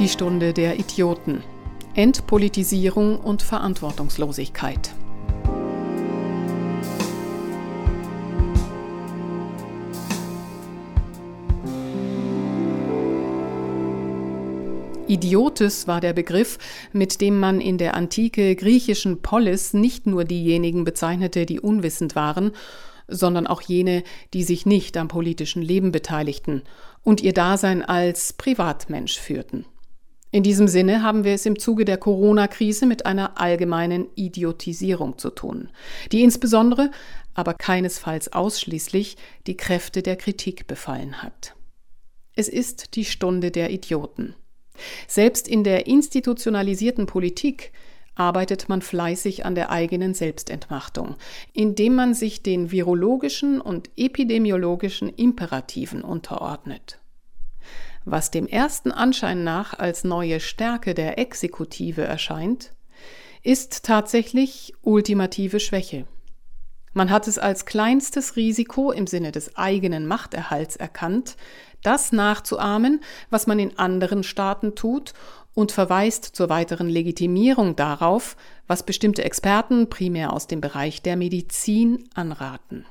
Die Stunde der Idioten. Entpolitisierung und Verantwortungslosigkeit. Idiotes war der Begriff, mit dem man in der antike griechischen Polis nicht nur diejenigen bezeichnete, die unwissend waren, sondern auch jene, die sich nicht am politischen Leben beteiligten und ihr Dasein als Privatmensch führten. In diesem Sinne haben wir es im Zuge der Corona-Krise mit einer allgemeinen Idiotisierung zu tun, die insbesondere, aber keinesfalls ausschließlich, die Kräfte der Kritik befallen hat. Es ist die Stunde der Idioten. Selbst in der institutionalisierten Politik arbeitet man fleißig an der eigenen Selbstentmachtung, indem man sich den virologischen und epidemiologischen Imperativen unterordnet. Was dem ersten Anschein nach als neue Stärke der Exekutive erscheint, ist tatsächlich ultimative Schwäche. Man hat es als kleinstes Risiko im Sinne des eigenen Machterhalts erkannt, das nachzuahmen, was man in anderen Staaten tut, und verweist zur weiteren Legitimierung darauf, was bestimmte Experten primär aus dem Bereich der Medizin anraten.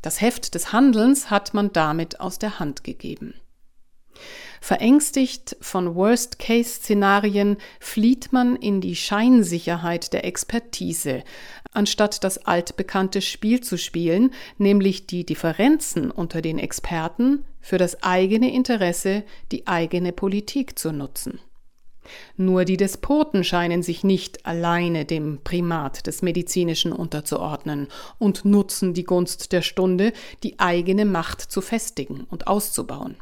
Das Heft des Handelns hat man damit aus der Hand gegeben. Verängstigt von Worst-Case-Szenarien flieht man in die Scheinsicherheit der Expertise, anstatt das altbekannte Spiel zu spielen, nämlich die Differenzen unter den Experten für das eigene Interesse, die eigene Politik zu nutzen. Nur die Despoten scheinen sich nicht alleine dem Primat des Medizinischen unterzuordnen und nutzen die Gunst der Stunde, die eigene Macht zu festigen und auszubauen.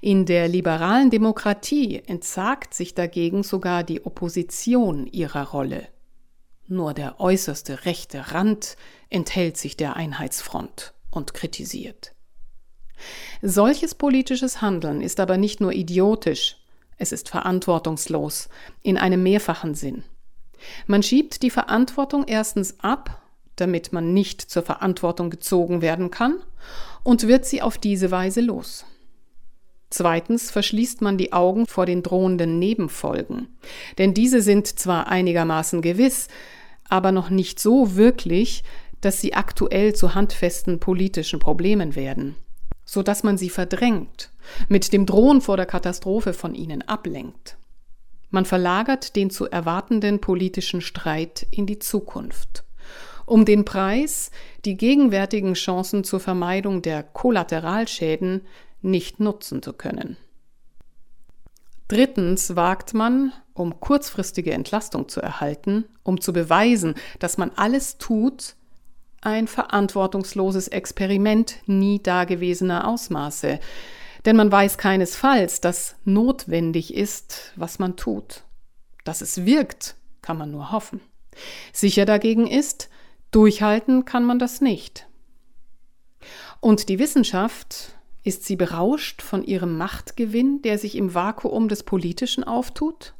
In der liberalen Demokratie entsagt sich dagegen sogar die Opposition ihrer Rolle. Nur der äußerste rechte Rand enthält sich der Einheitsfront und kritisiert. Solches politisches Handeln ist aber nicht nur idiotisch, es ist verantwortungslos in einem mehrfachen Sinn. Man schiebt die Verantwortung erstens ab, damit man nicht zur Verantwortung gezogen werden kann, und wird sie auf diese Weise los. Zweitens verschließt man die Augen vor den drohenden Nebenfolgen. Denn diese sind zwar einigermaßen gewiss, aber noch nicht so wirklich, dass sie aktuell zu handfesten politischen Problemen werden, so dass man sie verdrängt, mit dem Drohen vor der Katastrophe von ihnen ablenkt. Man verlagert den zu erwartenden politischen Streit in die Zukunft. Um den Preis, die gegenwärtigen Chancen zur Vermeidung der Kollateralschäden nicht nutzen zu können. Drittens wagt man, um kurzfristige Entlastung zu erhalten, um zu beweisen, dass man alles tut, ein verantwortungsloses Experiment nie dagewesener Ausmaße, denn man weiß keinesfalls, dass notwendig ist, was man tut. Dass es wirkt, kann man nur hoffen. Sicher dagegen ist, durchhalten kann man das nicht. Und die Wissenschaft, ist sie berauscht von ihrem Machtgewinn, der sich im Vakuum des Politischen auftut?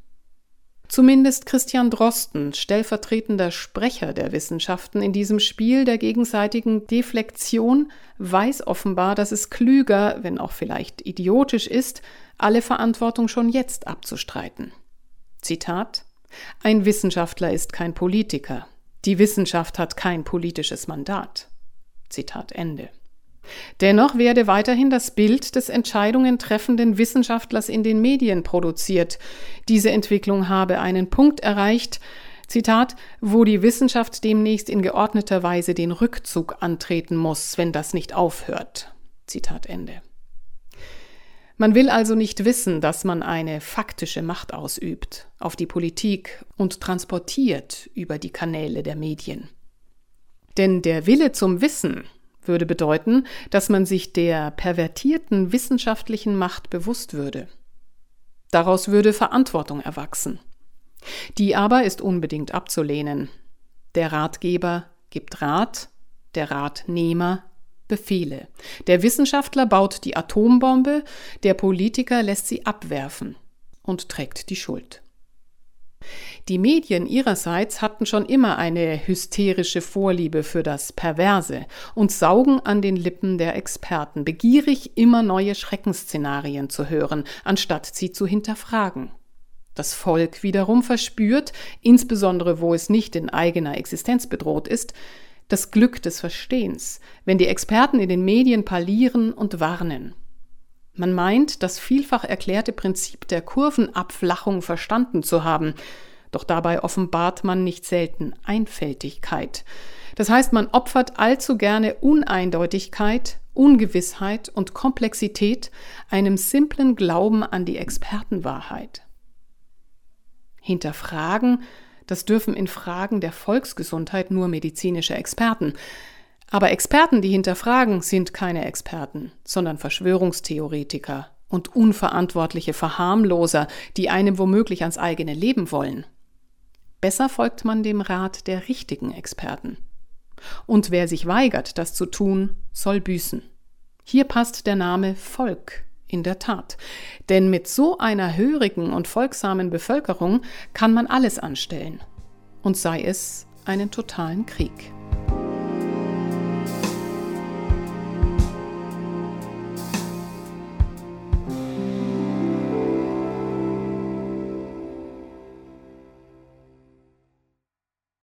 Zumindest Christian Drosten, stellvertretender Sprecher der Wissenschaften in diesem Spiel der gegenseitigen Deflektion, weiß offenbar, dass es klüger, wenn auch vielleicht idiotisch ist, alle Verantwortung schon jetzt abzustreiten. Zitat Ein Wissenschaftler ist kein Politiker. Die Wissenschaft hat kein politisches Mandat. Zitat Ende. Dennoch werde weiterhin das Bild des Entscheidungen treffenden Wissenschaftlers in den Medien produziert. Diese Entwicklung habe einen Punkt erreicht, Zitat, wo die Wissenschaft demnächst in geordneter Weise den Rückzug antreten muss, wenn das nicht aufhört. Zitat Ende. Man will also nicht wissen, dass man eine faktische Macht ausübt auf die Politik und transportiert über die Kanäle der Medien. Denn der Wille zum Wissen würde bedeuten, dass man sich der pervertierten wissenschaftlichen Macht bewusst würde. Daraus würde Verantwortung erwachsen. Die aber ist unbedingt abzulehnen. Der Ratgeber gibt Rat, der Ratnehmer Befehle. Der Wissenschaftler baut die Atombombe, der Politiker lässt sie abwerfen und trägt die Schuld. Die Medien ihrerseits hatten schon immer eine hysterische Vorliebe für das Perverse und saugen an den Lippen der Experten, begierig immer neue Schreckensszenarien zu hören, anstatt sie zu hinterfragen. Das Volk wiederum verspürt, insbesondere wo es nicht in eigener Existenz bedroht ist, das Glück des Verstehens, wenn die Experten in den Medien parlieren und warnen. Man meint, das vielfach erklärte Prinzip der Kurvenabflachung verstanden zu haben, doch dabei offenbart man nicht selten Einfältigkeit. Das heißt, man opfert allzu gerne Uneindeutigkeit, Ungewissheit und Komplexität einem simplen Glauben an die Expertenwahrheit. Hinterfragen, das dürfen in Fragen der Volksgesundheit nur medizinische Experten. Aber Experten, die hinterfragen, sind keine Experten, sondern Verschwörungstheoretiker und unverantwortliche Verharmloser, die einem womöglich ans eigene Leben wollen. Besser folgt man dem Rat der richtigen Experten. Und wer sich weigert, das zu tun, soll büßen. Hier passt der Name Volk in der Tat. Denn mit so einer hörigen und folgsamen Bevölkerung kann man alles anstellen. Und sei es einen totalen Krieg.